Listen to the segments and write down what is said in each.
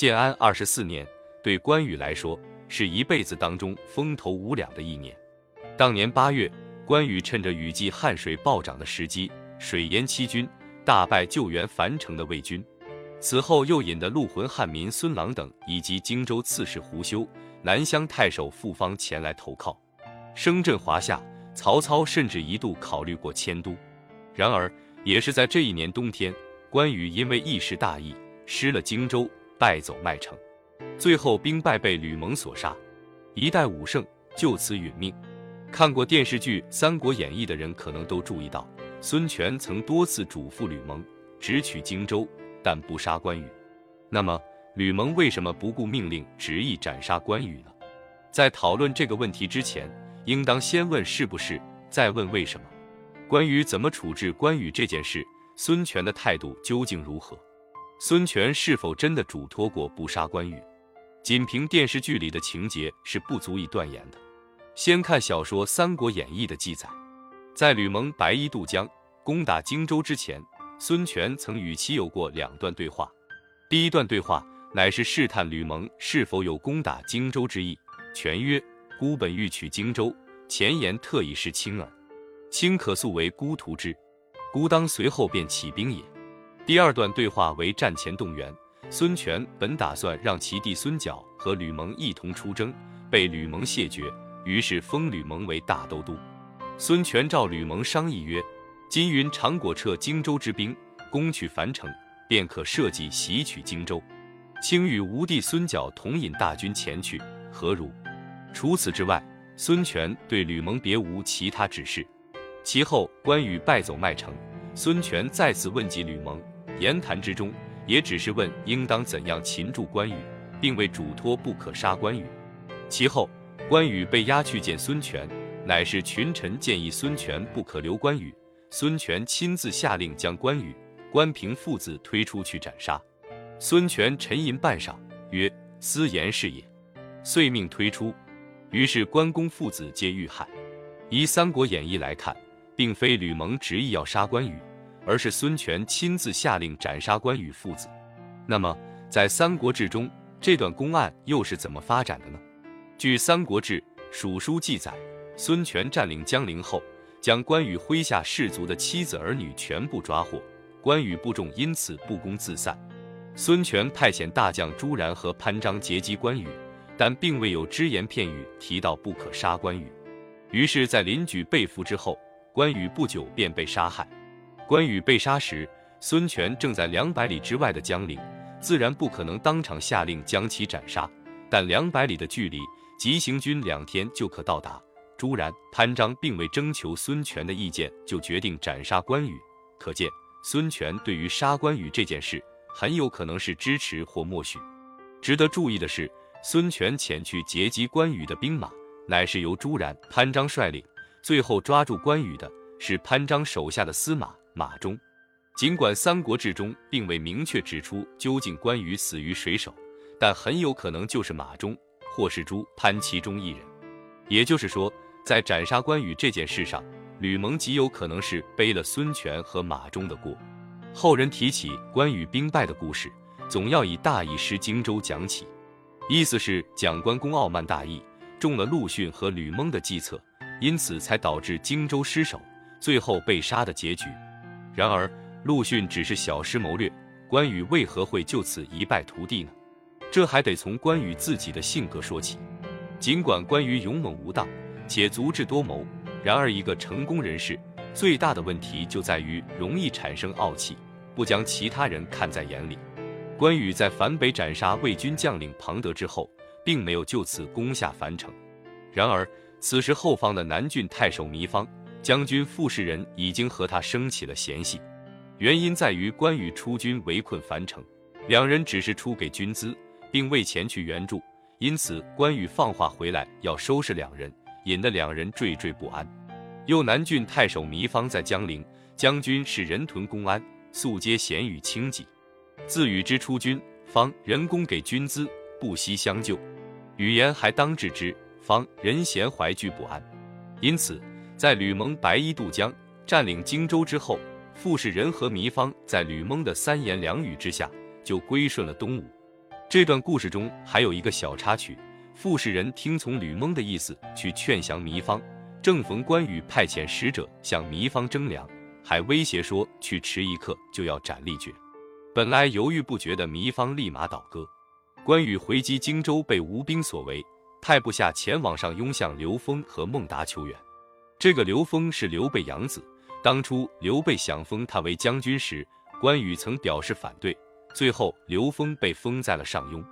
建安二十四年，对关羽来说是一辈子当中风头无两的一年。当年八月，关羽趁着雨季汉水暴涨的时机，水淹七军，大败救援樊城的魏军。此后又引得陆浑汉民孙郎等以及荆州刺史胡修、南乡太守傅方前来投靠，声震华夏。曹操甚至一度考虑过迁都。然而，也是在这一年冬天，关羽因为一时大意，失了荆州，败走麦城，最后兵败被吕蒙所杀，一代武圣就此殒命。看过电视剧《三国演义》的人可能都注意到，孙权曾多次嘱咐吕蒙直取荆州，但不杀关羽。那么，吕蒙为什么不顾命令，执意斩杀关羽呢？在讨论这个问题之前，应当先问是不是，再问为什么。关于怎么处置关羽这件事，孙权的态度究竟如何？孙权是否真的嘱托过不杀关羽？仅凭电视剧里的情节是不足以断言的。先看小说《三国演义》的记载，在吕蒙白衣渡江攻打荆州之前，孙权曾与其有过两段对话。第一段对话乃是试探吕蒙是否有攻打荆州之意。权曰：“孤本欲取荆州，前言特以示卿耳。”卿可速为孤图之，孤当随后便起兵也。第二段对话为战前动员，孙权本打算让其弟孙角和吕蒙一同出征，被吕蒙谢绝，于是封吕蒙为大都督。孙权召吕蒙商议曰：“今云长果撤荆州之兵，攻取樊城，便可设计袭取荆州。卿与吾弟孙角同引大军前去，何如？”除此之外，孙权对吕蒙别无其他指示。其后，关羽败走麦城，孙权再次问及吕蒙，言谈之中也只是问应当怎样擒住关羽，并未嘱托不可杀关羽。其后，关羽被押去见孙权，乃是群臣建议孙权不可留关羽，孙权亲自下令将关羽、关平父子推出去斩杀。孙权沉吟半晌，曰：“私言是也。”遂命推出，于是关公父子皆遇害。依《三国演义》来看。并非吕蒙执意要杀关羽，而是孙权亲自下令斩杀关羽父子。那么，在《三国志》中，这段公案又是怎么发展的呢？据《三国志·蜀书》记载，孙权占领江陵后，将关羽麾下士卒的妻子儿女全部抓获，关羽部众因此不攻自散。孙权派遣大将朱然和潘璋截击关羽，但并未有只言片语提到不可杀关羽。于是，在邻居被俘之后。关羽不久便被杀害。关羽被杀时，孙权正在两百里之外的江陵，自然不可能当场下令将其斩杀。但两百里的距离，急行军两天就可到达。朱然、潘璋并未征求孙权的意见，就决定斩杀关羽，可见孙权对于杀关羽这件事，很有可能是支持或默许。值得注意的是，孙权前去截击关羽的兵马，乃是由朱然、潘璋率领。最后抓住关羽的是潘璋手下的司马马忠，尽管《三国志》中并未明确指出究竟关羽死于谁手，但很有可能就是马忠或是朱潘其中一人。也就是说，在斩杀关羽这件事上，吕蒙极有可能是背了孙权和马忠的锅。后人提起关羽兵败的故事，总要以大意失荆州讲起，意思是蒋关公傲慢大意，中了陆逊和吕蒙的计策。因此才导致荆州失守，最后被杀的结局。然而陆逊只是小施谋略，关羽为何会就此一败涂地呢？这还得从关羽自己的性格说起。尽管关羽勇猛无当，且足智多谋，然而一个成功人士最大的问题就在于容易产生傲气，不将其他人看在眼里。关羽在樊北斩杀魏军将领庞德之后，并没有就此攻下樊城。然而。此时后方的南郡太守糜芳将军傅士仁已经和他生起了嫌隙，原因在于关羽出军围困樊城，两人只是出给军资，并未前去援助，因此关羽放话回来要收拾两人，引得两人惴惴不安。又南郡太守糜芳在江陵，将军是人屯公安，素皆贤与轻己，自与之出军，方人工给军资，不惜相救，语言还当治之。方人贤怀惧不安，因此在吕蒙白衣渡江占领荆州之后，傅士仁和糜芳在吕蒙的三言两语之下就归顺了东吴。这段故事中还有一个小插曲：傅士仁听从吕蒙的意思去劝降糜芳，正逢关羽派遣使者向糜芳征粮，还威胁说去迟一刻就要斩立决。本来犹豫不决的糜芳立马倒戈。关羽回击荆州被吴兵所围，派部下前往上拥向刘封和孟达求援。这个刘封是刘备养子，当初刘备想封他为将军时，关羽曾表示反对。最后，刘封被封在了上庸。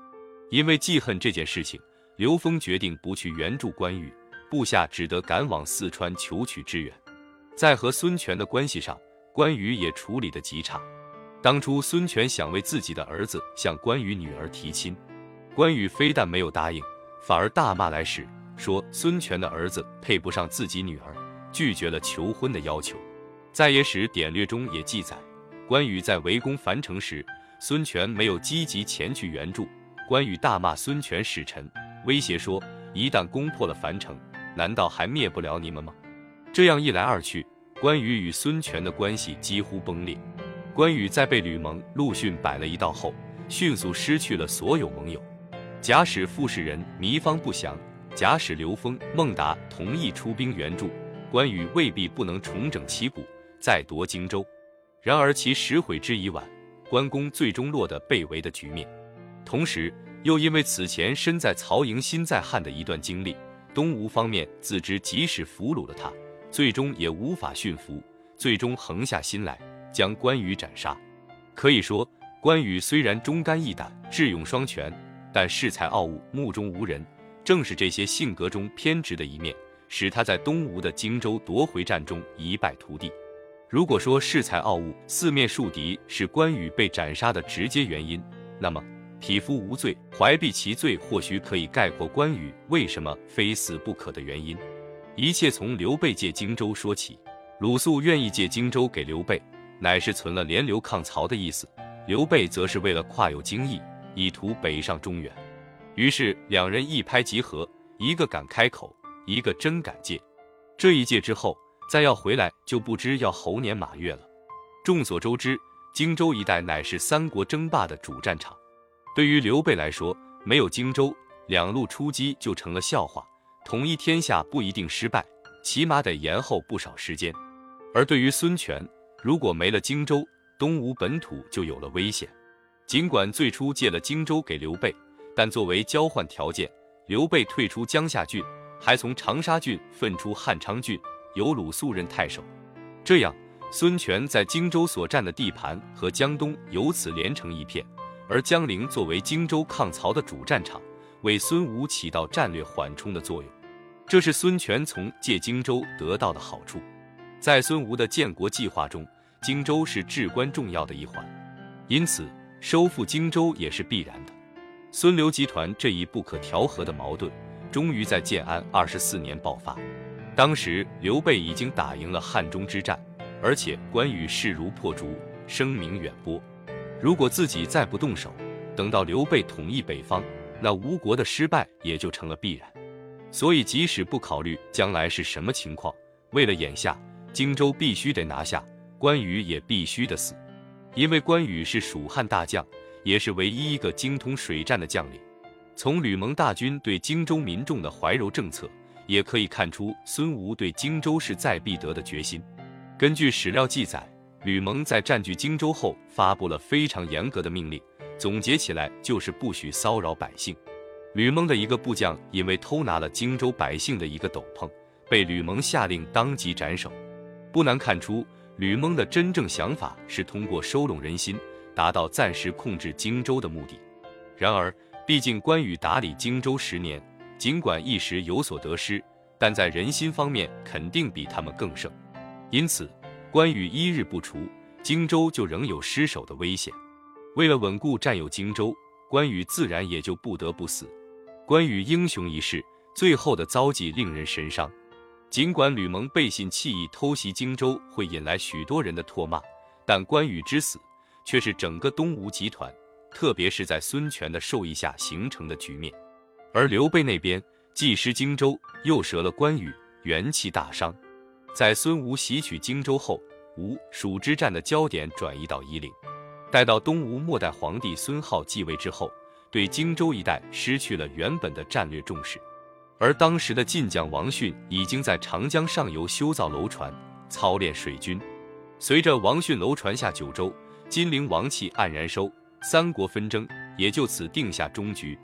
因为记恨这件事情，刘封决定不去援助关羽，部下只得赶往四川求取支援。在和孙权的关系上，关羽也处理得极差。当初孙权想为自己的儿子向关羽女儿提亲，关羽非但没有答应，反而大骂来使，说孙权的儿子配不上自己女儿，拒绝了求婚的要求。在野史典略中也记载，关羽在围攻樊城时。孙权没有积极前去援助，关羽大骂孙权使臣，威胁说：“一旦攻破了樊城，难道还灭不了你们吗？”这样一来二去，关羽与孙权的关系几乎崩裂。关羽在被吕蒙、陆逊摆了一道后，迅速失去了所有盟友。假使傅士仁、糜芳不降，假使刘封、孟达同意出兵援助，关羽未必不能重整旗鼓，再夺荆州。然而其实悔之已晚。关公最终落得被围的局面，同时又因为此前身在曹营心在汉的一段经历，东吴方面自知即使俘虏了他，最终也无法驯服，最终横下心来将关羽斩杀。可以说，关羽虽然忠肝义胆、智勇双全，但恃才傲物、目中无人，正是这些性格中偏执的一面，使他在东吴的荆州夺回战中一败涂地。如果说恃才傲物、四面树敌是关羽被斩杀的直接原因，那么匹夫无罪、怀璧其罪或许可以概括关羽为什么非死不可的原因。一切从刘备借荆州说起。鲁肃愿意借荆州给刘备，乃是存了联刘抗曹的意思；刘备则是为了跨有荆益，以图北上中原。于是两人一拍即合，一个敢开口，一个真敢借。这一借之后。再要回来，就不知要猴年马月了。众所周知，荆州一带乃是三国争霸的主战场。对于刘备来说，没有荆州，两路出击就成了笑话。统一天下不一定失败，起码得延后不少时间。而对于孙权，如果没了荆州，东吴本土就有了危险。尽管最初借了荆州给刘备，但作为交换条件，刘备退出江夏郡，还从长沙郡分出汉昌郡。由鲁肃任太守，这样孙权在荆州所占的地盘和江东由此连成一片，而江陵作为荆州抗曹的主战场，为孙吴起到战略缓冲的作用。这是孙权从借荆州得到的好处。在孙吴的建国计划中，荆州是至关重要的一环，因此收复荆州也是必然的。孙刘集团这一不可调和的矛盾，终于在建安二十四年爆发。当时刘备已经打赢了汉中之战，而且关羽势如破竹，声名远播。如果自己再不动手，等到刘备统一北方，那吴国的失败也就成了必然。所以，即使不考虑将来是什么情况，为了眼下荆州必须得拿下，关羽也必须得死。因为关羽是蜀汉大将，也是唯一一个精通水战的将领。从吕蒙大军对荆州民众的怀柔政策。也可以看出孙吴对荆州势在必得的决心。根据史料记载，吕蒙在占据荆州后发布了非常严格的命令，总结起来就是不许骚扰百姓。吕蒙的一个部将因为偷拿了荆州百姓的一个斗篷，被吕蒙下令当即斩首。不难看出，吕蒙的真正想法是通过收拢人心，达到暂时控制荆州的目的。然而，毕竟关羽打理荆州十年。尽管一时有所得失，但在人心方面肯定比他们更胜。因此，关羽一日不除，荆州就仍有失守的危险。为了稳固占有荆州，关羽自然也就不得不死。关羽英雄一世，最后的遭际令人神伤。尽管吕蒙背信弃义偷袭荆州会引来许多人的唾骂，但关羽之死却是整个东吴集团，特别是在孙权的授意下形成的局面，而刘备那边既失荆州，又折了关羽，元气大伤。在孙吴袭取荆州后，吴蜀之战的焦点转移到夷陵。待到东吴末代皇帝孙皓继位之后，对荆州一带失去了原本的战略重视。而当时的晋将王逊已经在长江上游修造楼船，操练水军。随着王逊楼船下九州，金陵王气黯然收。三国纷争也就此定下终局。